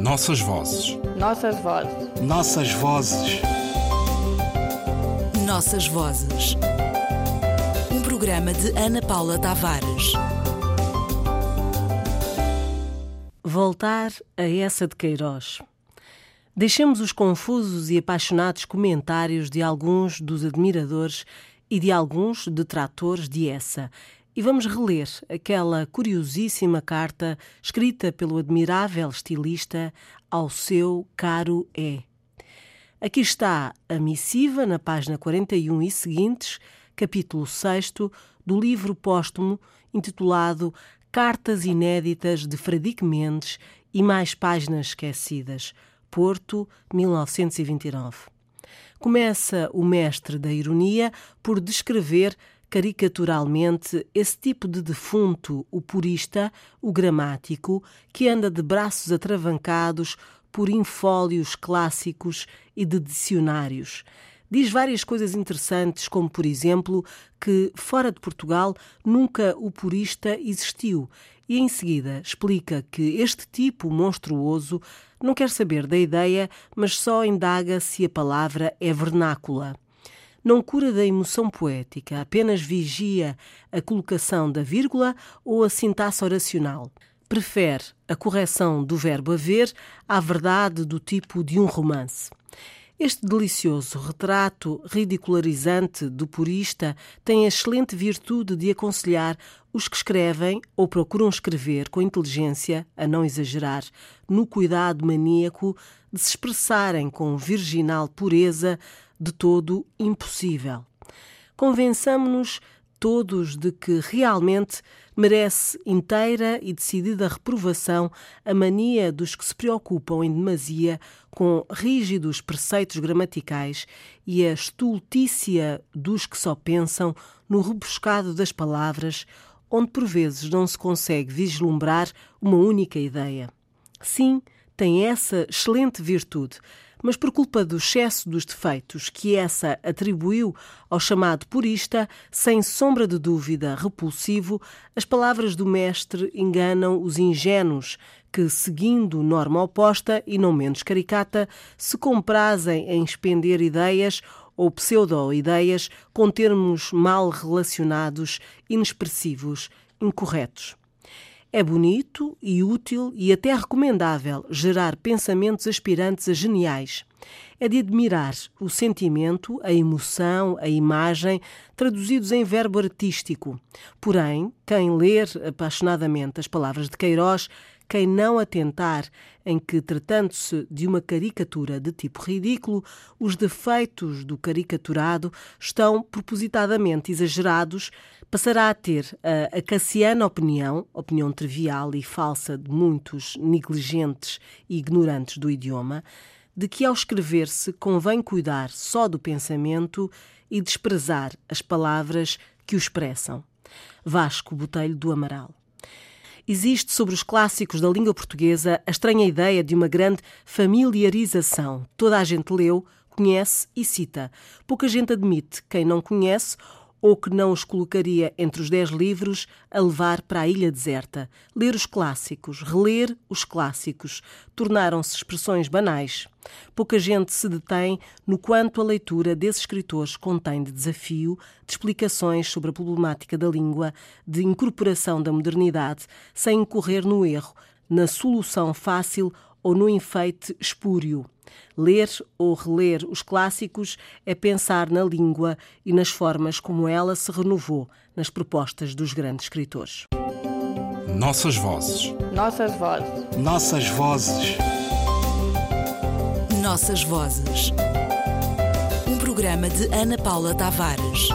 Nossas vozes. Nossas vozes. Nossas vozes. Nossas vozes. Um programa de Ana Paula Tavares. Voltar a essa de Queiroz. Deixemos os confusos e apaixonados comentários de alguns dos admiradores e de alguns detratores de essa e vamos reler aquela curiosíssima carta escrita pelo admirável estilista ao seu caro E. Aqui está a missiva na página 41 e seguintes, capítulo 6 do livro póstumo intitulado Cartas Inéditas de Fradique Mendes e mais páginas esquecidas, Porto, 1929. Começa o mestre da ironia por descrever caricaturalmente esse tipo de defunto, o purista, o gramático, que anda de braços atravancados por infólios clássicos e de dicionários. Diz várias coisas interessantes, como, por exemplo, que fora de Portugal nunca o purista existiu, e em seguida explica que este tipo monstruoso não quer saber da ideia, mas só indaga se a palavra é vernácula não cura da emoção poética, apenas vigia a colocação da vírgula ou a sintaxe oracional. Prefere a correção do verbo haver à verdade do tipo de um romance. Este delicioso retrato ridicularizante do purista tem a excelente virtude de aconselhar os que escrevem ou procuram escrever com inteligência, a não exagerar, no cuidado maníaco de se expressarem com virginal pureza de todo impossível. Convençamo-nos todos de que realmente merece inteira e decidida reprovação a mania dos que se preocupam em demasia com rígidos preceitos gramaticais e a estultícia dos que só pensam no rebuscado das palavras, onde por vezes não se consegue vislumbrar uma única ideia. Sim, tem essa excelente virtude mas por culpa do excesso dos defeitos que essa atribuiu ao chamado purista, sem sombra de dúvida repulsivo, as palavras do mestre enganam os ingênuos que, seguindo norma oposta e não menos caricata, se comprazem em expender ideias ou pseudo-ideias com termos mal relacionados, inexpressivos, incorretos. É bonito e útil e até recomendável gerar pensamentos aspirantes a geniais. É de admirar o sentimento, a emoção, a imagem traduzidos em verbo artístico. Porém, quem ler apaixonadamente as palavras de Queiroz quem não atentar em que, tratando-se de uma caricatura de tipo ridículo, os defeitos do caricaturado estão propositadamente exagerados, passará a ter a acaciana opinião, opinião trivial e falsa de muitos negligentes e ignorantes do idioma, de que ao escrever-se convém cuidar só do pensamento e desprezar as palavras que o expressam. Vasco Botelho do Amaral. Existe sobre os clássicos da língua portuguesa a estranha ideia de uma grande familiarização. Toda a gente leu, conhece e cita. Pouca gente admite quem não conhece ou que não os colocaria entre os dez livros a levar para a ilha deserta. Ler os clássicos, reler os clássicos, tornaram-se expressões banais. Pouca gente se detém no quanto a leitura desses escritores contém de desafio, de explicações sobre a problemática da língua, de incorporação da modernidade, sem incorrer no erro, na solução fácil ou no enfeite espúrio. Ler ou reler os clássicos é pensar na língua e nas formas como ela se renovou nas propostas dos grandes escritores. Nossas vozes. Nossas vozes. Nossas vozes. Nossas vozes. Um programa de Ana Paula Tavares.